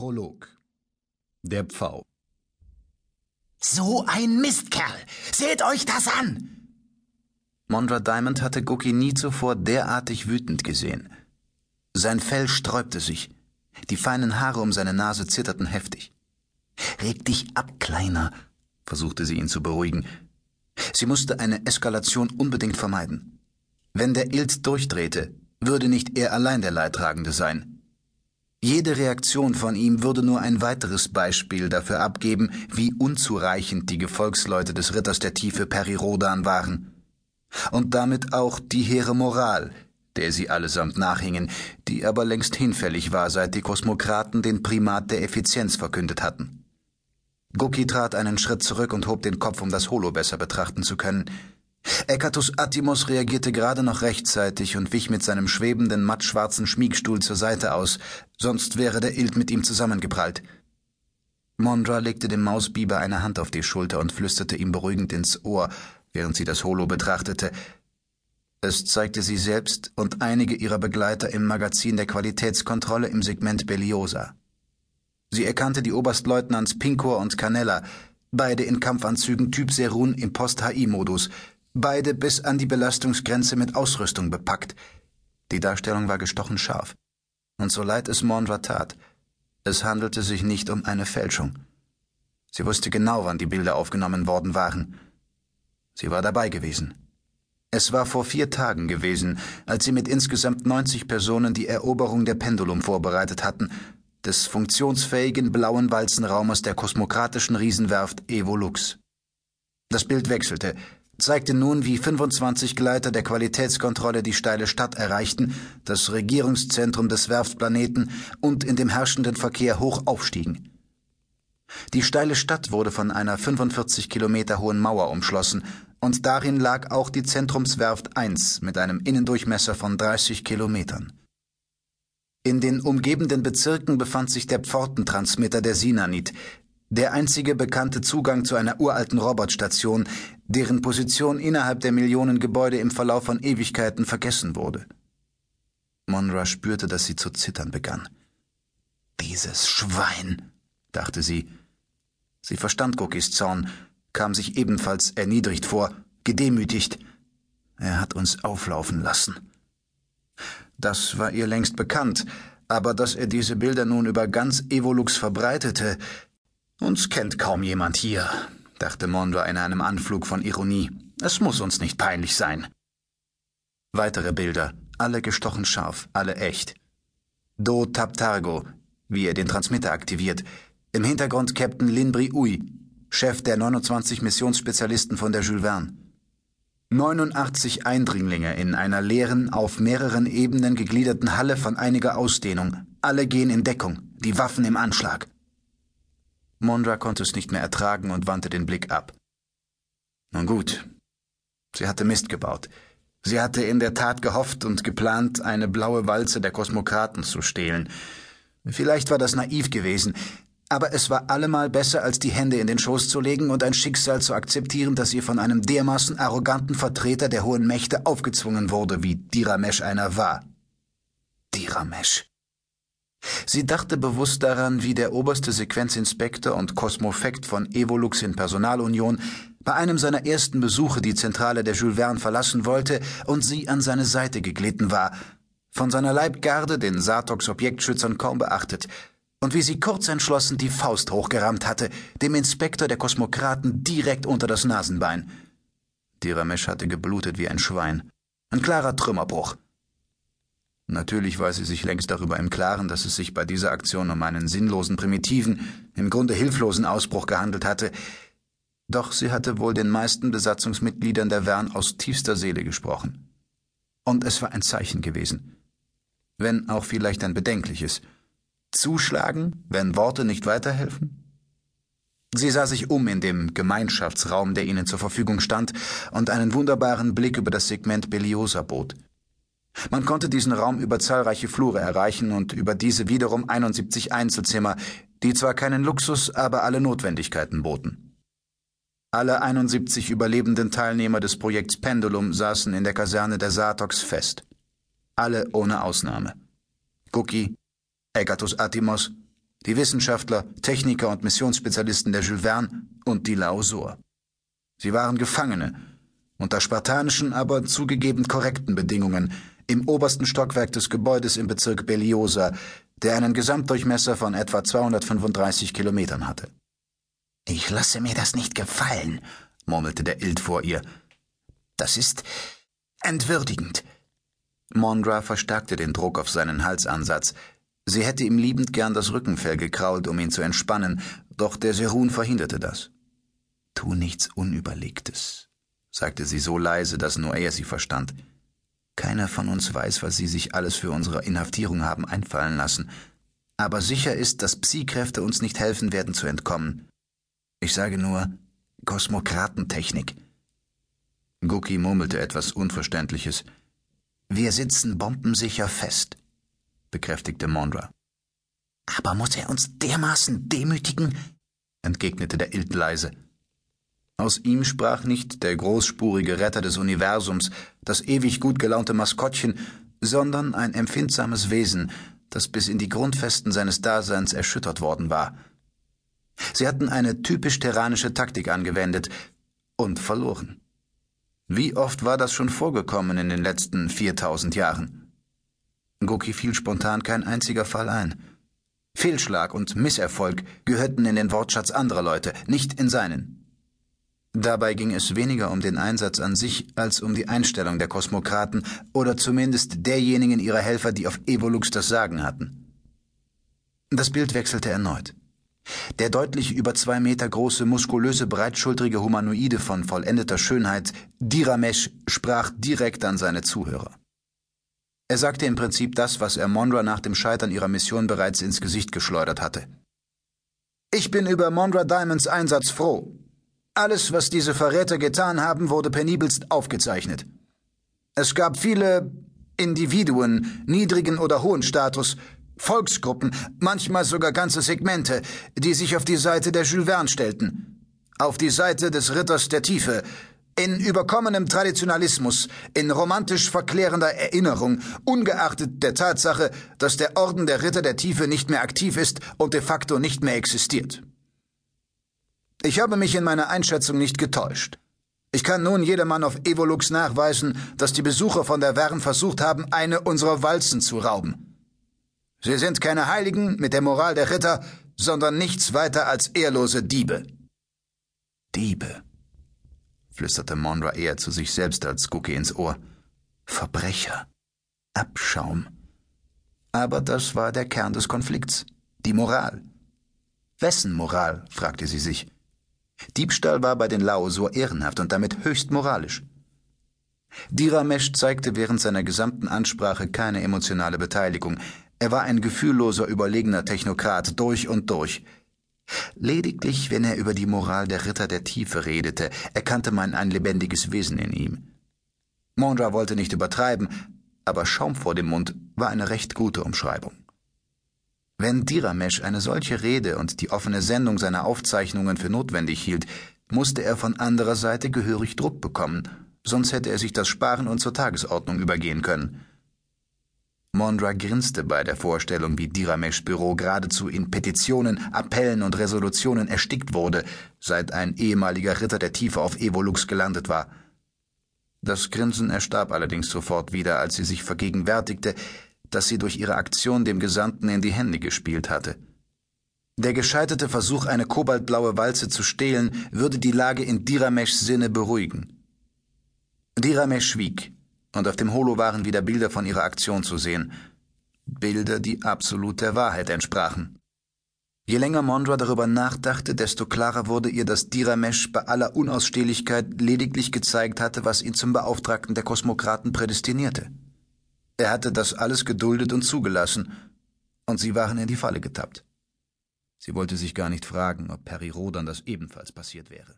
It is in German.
Prolog Der Pfau So ein Mistkerl! Seht euch das an! Mondra Diamond hatte Gookie nie zuvor derartig wütend gesehen. Sein Fell sträubte sich. Die feinen Haare um seine Nase zitterten heftig. Reg dich ab, Kleiner, versuchte sie ihn zu beruhigen. Sie musste eine Eskalation unbedingt vermeiden. Wenn der Ilt durchdrehte, würde nicht er allein der Leidtragende sein. Jede Reaktion von ihm würde nur ein weiteres Beispiel dafür abgeben, wie unzureichend die Gefolgsleute des Ritters der Tiefe Perirodan waren. Und damit auch die hehre Moral, der sie allesamt nachhingen, die aber längst hinfällig war, seit die Kosmokraten den Primat der Effizienz verkündet hatten. Guki trat einen Schritt zurück und hob den Kopf, um das Holo besser betrachten zu können. Ekatus Attimos reagierte gerade noch rechtzeitig und wich mit seinem schwebenden, mattschwarzen Schmiegstuhl zur Seite aus, sonst wäre der Ild mit ihm zusammengeprallt. Mondra legte dem Mausbiber eine Hand auf die Schulter und flüsterte ihm beruhigend ins Ohr, während sie das Holo betrachtete. Es zeigte sie selbst und einige ihrer Begleiter im Magazin der Qualitätskontrolle im Segment Beliosa. Sie erkannte die Oberstleutnants Pinkor und Canella, beide in Kampfanzügen Typ Serun im Post-HI-Modus, beide bis an die Belastungsgrenze mit Ausrüstung bepackt. Die Darstellung war gestochen scharf. Und so leid es Mondra tat, es handelte sich nicht um eine Fälschung. Sie wusste genau, wann die Bilder aufgenommen worden waren. Sie war dabei gewesen. Es war vor vier Tagen gewesen, als sie mit insgesamt 90 Personen die Eroberung der Pendulum vorbereitet hatten, des funktionsfähigen blauen Walzenraumes der kosmokratischen Riesenwerft Evolux. Das Bild wechselte, zeigte nun, wie 25 Gleiter der Qualitätskontrolle die steile Stadt erreichten, das Regierungszentrum des Werftplaneten und in dem herrschenden Verkehr hoch aufstiegen. Die steile Stadt wurde von einer 45 Kilometer hohen Mauer umschlossen, und darin lag auch die Zentrumswerft 1 mit einem Innendurchmesser von 30 Kilometern. In den umgebenden Bezirken befand sich der Pfortentransmitter der Sinanit, der einzige bekannte Zugang zu einer uralten Robotstation, deren Position innerhalb der Millionen Gebäude im Verlauf von Ewigkeiten vergessen wurde. Monra spürte, dass sie zu zittern begann. Dieses Schwein, dachte sie. Sie verstand Gokis Zorn, kam sich ebenfalls erniedrigt vor, gedemütigt. Er hat uns auflaufen lassen. Das war ihr längst bekannt, aber dass er diese Bilder nun über ganz Evolux verbreitete, uns kennt kaum jemand hier, dachte Mondra in einem Anflug von Ironie. Es muss uns nicht peinlich sein. Weitere Bilder, alle gestochen scharf, alle echt. Do Taptargo, wie er den Transmitter aktiviert. Im Hintergrund Captain Linbri Ui, Chef der 29 Missionsspezialisten von der Jules Verne. 89 Eindringlinge in einer leeren, auf mehreren Ebenen gegliederten Halle von einiger Ausdehnung. Alle gehen in Deckung, die Waffen im Anschlag. Mondra konnte es nicht mehr ertragen und wandte den Blick ab. Nun gut. Sie hatte Mist gebaut. Sie hatte in der Tat gehofft und geplant, eine blaue Walze der Kosmokraten zu stehlen. Vielleicht war das naiv gewesen, aber es war allemal besser, als die Hände in den Schoß zu legen und ein Schicksal zu akzeptieren, das ihr von einem dermaßen arroganten Vertreter der hohen Mächte aufgezwungen wurde, wie Diramesh einer war. Diramesh. Sie dachte bewusst daran, wie der oberste Sequenzinspektor und Kosmofekt von Evolux in Personalunion bei einem seiner ersten Besuche die Zentrale der Jules Verne verlassen wollte und sie an seine Seite geglitten war, von seiner Leibgarde, den Sartox Objektschützern, kaum beachtet, und wie sie kurzentschlossen die Faust hochgerammt hatte, dem Inspektor der Kosmokraten direkt unter das Nasenbein. Diramesh hatte geblutet wie ein Schwein. Ein klarer Trümmerbruch. Natürlich war sie sich längst darüber im Klaren, dass es sich bei dieser Aktion um einen sinnlosen, primitiven, im Grunde hilflosen Ausbruch gehandelt hatte, doch sie hatte wohl den meisten Besatzungsmitgliedern der Wern aus tiefster Seele gesprochen. Und es war ein Zeichen gewesen. Wenn auch vielleicht ein bedenkliches. Zuschlagen, wenn Worte nicht weiterhelfen? Sie sah sich um in dem Gemeinschaftsraum, der ihnen zur Verfügung stand, und einen wunderbaren Blick über das Segment Beliosa bot. Man konnte diesen Raum über zahlreiche Flure erreichen und über diese wiederum 71 Einzelzimmer, die zwar keinen Luxus, aber alle Notwendigkeiten boten. Alle 71 überlebenden Teilnehmer des Projekts Pendulum saßen in der Kaserne der Sartox fest. Alle ohne Ausnahme. Guki, Egatus Atimos, die Wissenschaftler, Techniker und Missionsspezialisten der Jules Verne und die Lausur. Sie waren Gefangene, unter spartanischen, aber zugegeben korrekten Bedingungen, im obersten Stockwerk des Gebäudes im Bezirk Beliosa, der einen Gesamtdurchmesser von etwa 235 Kilometern hatte. Ich lasse mir das nicht gefallen, murmelte der Ild vor ihr. Das ist entwürdigend. Mondra verstärkte den Druck auf seinen Halsansatz. Sie hätte ihm liebend gern das Rückenfell gekrault, um ihn zu entspannen, doch der Serun verhinderte das. Tu nichts Unüberlegtes, sagte sie so leise, dass nur er sie verstand. Keiner von uns weiß, was sie sich alles für unsere Inhaftierung haben einfallen lassen. Aber sicher ist, dass Psi-Kräfte uns nicht helfen werden zu entkommen. Ich sage nur Kosmokratentechnik. Guki murmelte etwas Unverständliches. Wir sitzen bombensicher fest, bekräftigte Mondra. Aber muss er uns dermaßen demütigen? entgegnete der Ilt leise. Aus ihm sprach nicht der großspurige Retter des Universums, das ewig gut gelaunte Maskottchen, sondern ein empfindsames Wesen, das bis in die Grundfesten seines Daseins erschüttert worden war. Sie hatten eine typisch terranische Taktik angewendet und verloren. Wie oft war das schon vorgekommen in den letzten 4000 Jahren? Goki fiel spontan kein einziger Fall ein. Fehlschlag und Misserfolg gehörten in den Wortschatz anderer Leute, nicht in seinen. Dabei ging es weniger um den Einsatz an sich als um die Einstellung der Kosmokraten oder zumindest derjenigen ihrer Helfer, die auf Evolux das Sagen hatten. Das Bild wechselte erneut. Der deutlich über zwei Meter große, muskulöse, breitschultrige Humanoide von vollendeter Schönheit, Diramesh, sprach direkt an seine Zuhörer. Er sagte im Prinzip das, was er Mondra nach dem Scheitern ihrer Mission bereits ins Gesicht geschleudert hatte. Ich bin über Mondra Diamonds Einsatz froh, alles, was diese Verräter getan haben, wurde penibelst aufgezeichnet. Es gab viele Individuen, niedrigen oder hohen Status, Volksgruppen, manchmal sogar ganze Segmente, die sich auf die Seite der Jules Verne stellten, auf die Seite des Ritters der Tiefe, in überkommenem Traditionalismus, in romantisch verklärender Erinnerung, ungeachtet der Tatsache, dass der Orden der Ritter der Tiefe nicht mehr aktiv ist und de facto nicht mehr existiert. Ich habe mich in meiner Einschätzung nicht getäuscht. Ich kann nun jedermann auf Evolux nachweisen, dass die Besucher von der Wern versucht haben, eine unserer Walzen zu rauben. Sie sind keine Heiligen mit der Moral der Ritter, sondern nichts weiter als ehrlose Diebe. Diebe, flüsterte Monra eher zu sich selbst als Cookie ins Ohr. Verbrecher. Abschaum. Aber das war der Kern des Konflikts. Die Moral. Wessen Moral? fragte sie sich. Diebstahl war bei den Laosur ehrenhaft und damit höchst moralisch. Diramesh zeigte während seiner gesamten Ansprache keine emotionale Beteiligung. Er war ein gefühlloser, überlegener Technokrat durch und durch. Lediglich, wenn er über die Moral der Ritter der Tiefe redete, erkannte man ein lebendiges Wesen in ihm. Mondra wollte nicht übertreiben, aber Schaum vor dem Mund war eine recht gute Umschreibung. Wenn Diramesh eine solche Rede und die offene Sendung seiner Aufzeichnungen für notwendig hielt, musste er von anderer Seite gehörig Druck bekommen, sonst hätte er sich das sparen und zur Tagesordnung übergehen können. Mondra grinste bei der Vorstellung, wie Dirameshs Büro geradezu in Petitionen, Appellen und Resolutionen erstickt wurde, seit ein ehemaliger Ritter der Tiefe auf Evolux gelandet war. Das Grinsen erstarb allerdings sofort wieder, als sie sich vergegenwärtigte, das sie durch ihre Aktion dem Gesandten in die Hände gespielt hatte. Der gescheiterte Versuch, eine kobaltblaue Walze zu stehlen, würde die Lage in Dirameshs Sinne beruhigen. Diramesh schwieg, und auf dem Holo waren wieder Bilder von ihrer Aktion zu sehen. Bilder, die absolut der Wahrheit entsprachen. Je länger Mondra darüber nachdachte, desto klarer wurde ihr, dass Diramesh bei aller Unausstehlichkeit lediglich gezeigt hatte, was ihn zum Beauftragten der Kosmokraten prädestinierte. Er hatte das alles geduldet und zugelassen, und sie waren in die Falle getappt. Sie wollte sich gar nicht fragen, ob Perry Rodan das ebenfalls passiert wäre.